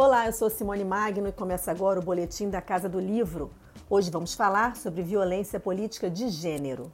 Olá, eu sou Simone Magno e começa agora o boletim da Casa do Livro. Hoje vamos falar sobre violência política de gênero.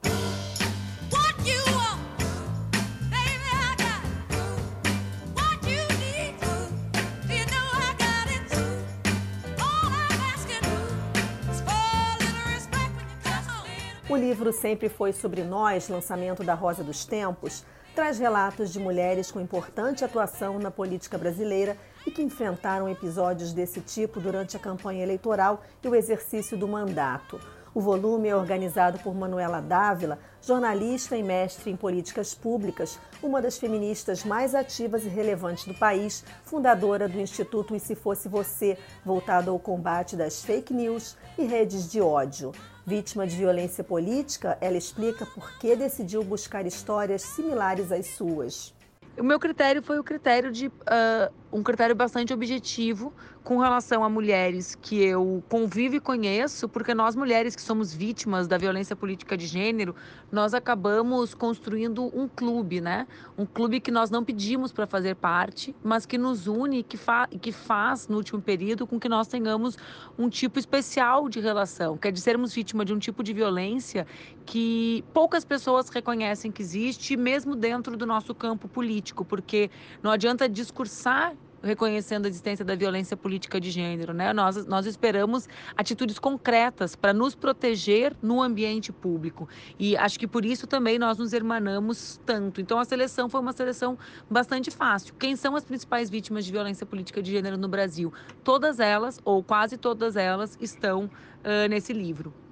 O livro Sempre Foi Sobre Nós, lançamento da Rosa dos Tempos, traz relatos de mulheres com importante atuação na política brasileira e que enfrentaram episódios desse tipo durante a campanha eleitoral e o exercício do mandato. O volume é organizado por Manuela Dávila, jornalista e mestre em políticas públicas, uma das feministas mais ativas e relevantes do país, fundadora do Instituto E Se Fosse Você, voltado ao combate das fake news e redes de ódio. Vítima de violência política, ela explica por que decidiu buscar histórias similares às suas. O meu critério foi o critério de uh, um critério bastante objetivo com relação a mulheres que eu convivo e conheço, porque nós mulheres que somos vítimas da violência política de gênero, nós acabamos construindo um clube, né? Um clube que nós não pedimos para fazer parte, mas que nos une e que, fa que faz, no último período, com que nós tenhamos um tipo especial de relação, que é de sermos vítimas de um tipo de violência que poucas pessoas reconhecem que existe, mesmo dentro do nosso campo político, porque não adianta discursar reconhecendo a existência da violência política de gênero, né? Nós, nós esperamos atitudes concretas para nos proteger no ambiente público. E acho que por isso também nós nos hermanamos tanto. Então a seleção foi uma seleção bastante fácil. Quem são as principais vítimas de violência política de gênero no Brasil? Todas elas, ou quase todas elas, estão uh, nesse livro.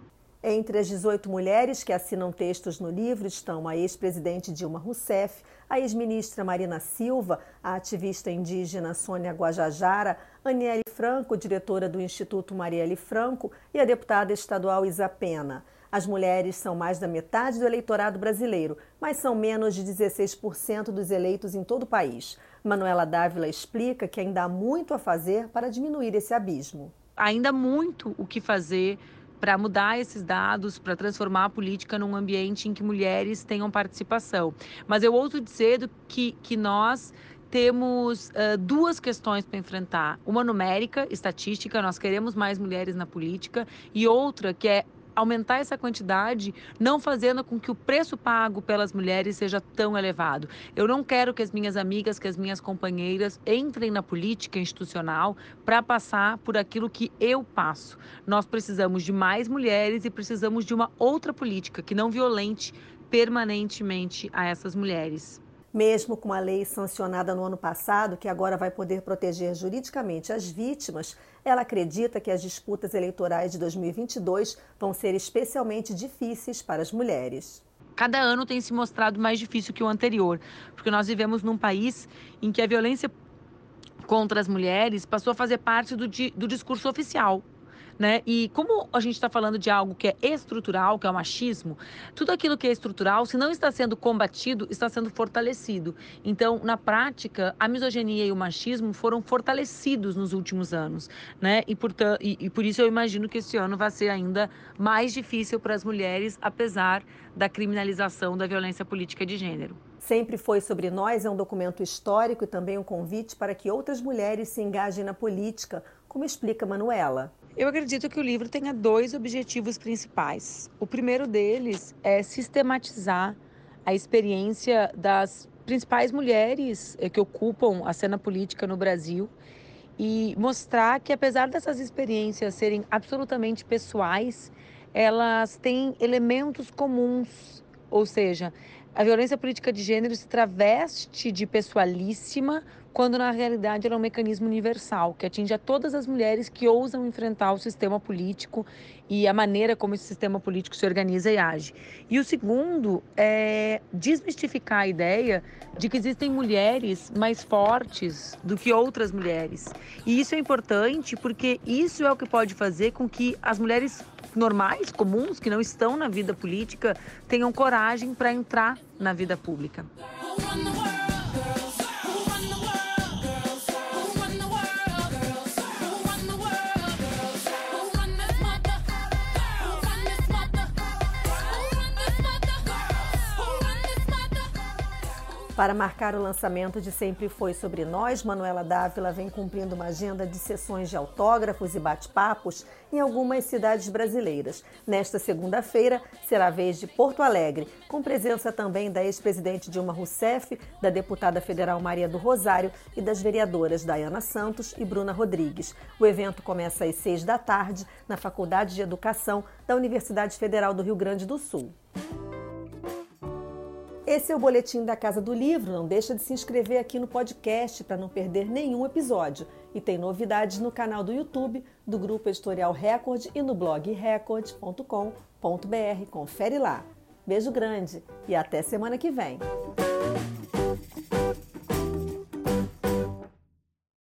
Entre as 18 mulheres que assinam textos no livro estão a ex-presidente Dilma Rousseff, a ex-ministra Marina Silva, a ativista indígena Sônia Guajajara, Aniele Franco, diretora do Instituto Marielle Franco, e a deputada estadual Isa Pena. As mulheres são mais da metade do eleitorado brasileiro, mas são menos de 16% dos eleitos em todo o país. Manuela Dávila explica que ainda há muito a fazer para diminuir esse abismo. Ainda muito o que fazer para mudar esses dados, para transformar a política num ambiente em que mulheres tenham participação. Mas eu ouso dizer que, que nós temos uh, duas questões para enfrentar: uma numérica, estatística, nós queremos mais mulheres na política, e outra que é aumentar essa quantidade, não fazendo com que o preço pago pelas mulheres seja tão elevado. Eu não quero que as minhas amigas, que as minhas companheiras entrem na política institucional para passar por aquilo que eu passo. Nós precisamos de mais mulheres e precisamos de uma outra política que não violente permanentemente a essas mulheres. Mesmo com a lei sancionada no ano passado, que agora vai poder proteger juridicamente as vítimas, ela acredita que as disputas eleitorais de 2022 vão ser especialmente difíceis para as mulheres. Cada ano tem se mostrado mais difícil que o anterior, porque nós vivemos num país em que a violência contra as mulheres passou a fazer parte do, do discurso oficial né? E como a gente está falando de algo que é estrutural, que é o machismo, tudo aquilo que é estrutural, se não está sendo combatido, está sendo fortalecido. Então, na prática, a misoginia e o machismo foram fortalecidos nos últimos anos, né? E, e, e por isso eu imagino que esse ano vai ser ainda mais difícil para as mulheres, apesar da criminalização da violência política de gênero. Sempre foi sobre nós é um documento histórico e também um convite para que outras mulheres se engajem na política, como explica Manuela. Eu acredito que o livro tenha dois objetivos principais. O primeiro deles é sistematizar a experiência das principais mulheres eh, que ocupam a cena política no Brasil e mostrar que, apesar dessas experiências serem absolutamente pessoais, elas têm elementos comuns, ou seja, a violência política de gênero se traveste de pessoalíssima quando na realidade ela é um mecanismo universal que atinge a todas as mulheres que ousam enfrentar o sistema político e a maneira como esse sistema político se organiza e age. E o segundo é desmistificar a ideia de que existem mulheres mais fortes do que outras mulheres. E isso é importante porque isso é o que pode fazer com que as mulheres normais, comuns, que não estão na vida política, tenham coragem para entrar na vida pública. Para marcar o lançamento de Sempre Foi Sobre Nós, Manuela Dávila vem cumprindo uma agenda de sessões de autógrafos e bate-papos em algumas cidades brasileiras. Nesta segunda-feira, será a vez de Porto Alegre, com presença também da ex-presidente Dilma Rousseff, da deputada federal Maria do Rosário e das vereadoras Dayana Santos e Bruna Rodrigues. O evento começa às seis da tarde na Faculdade de Educação da Universidade Federal do Rio Grande do Sul. Esse é o boletim da Casa do Livro. Não deixa de se inscrever aqui no podcast para não perder nenhum episódio. E tem novidades no canal do YouTube do Grupo Editorial Record e no blog record.com.br. Confere lá. Beijo grande e até semana que vem.